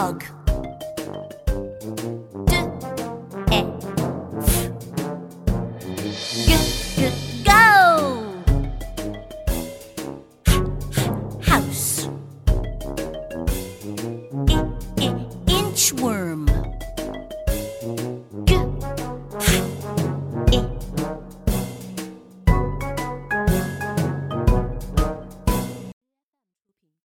dog. D, e, f. G,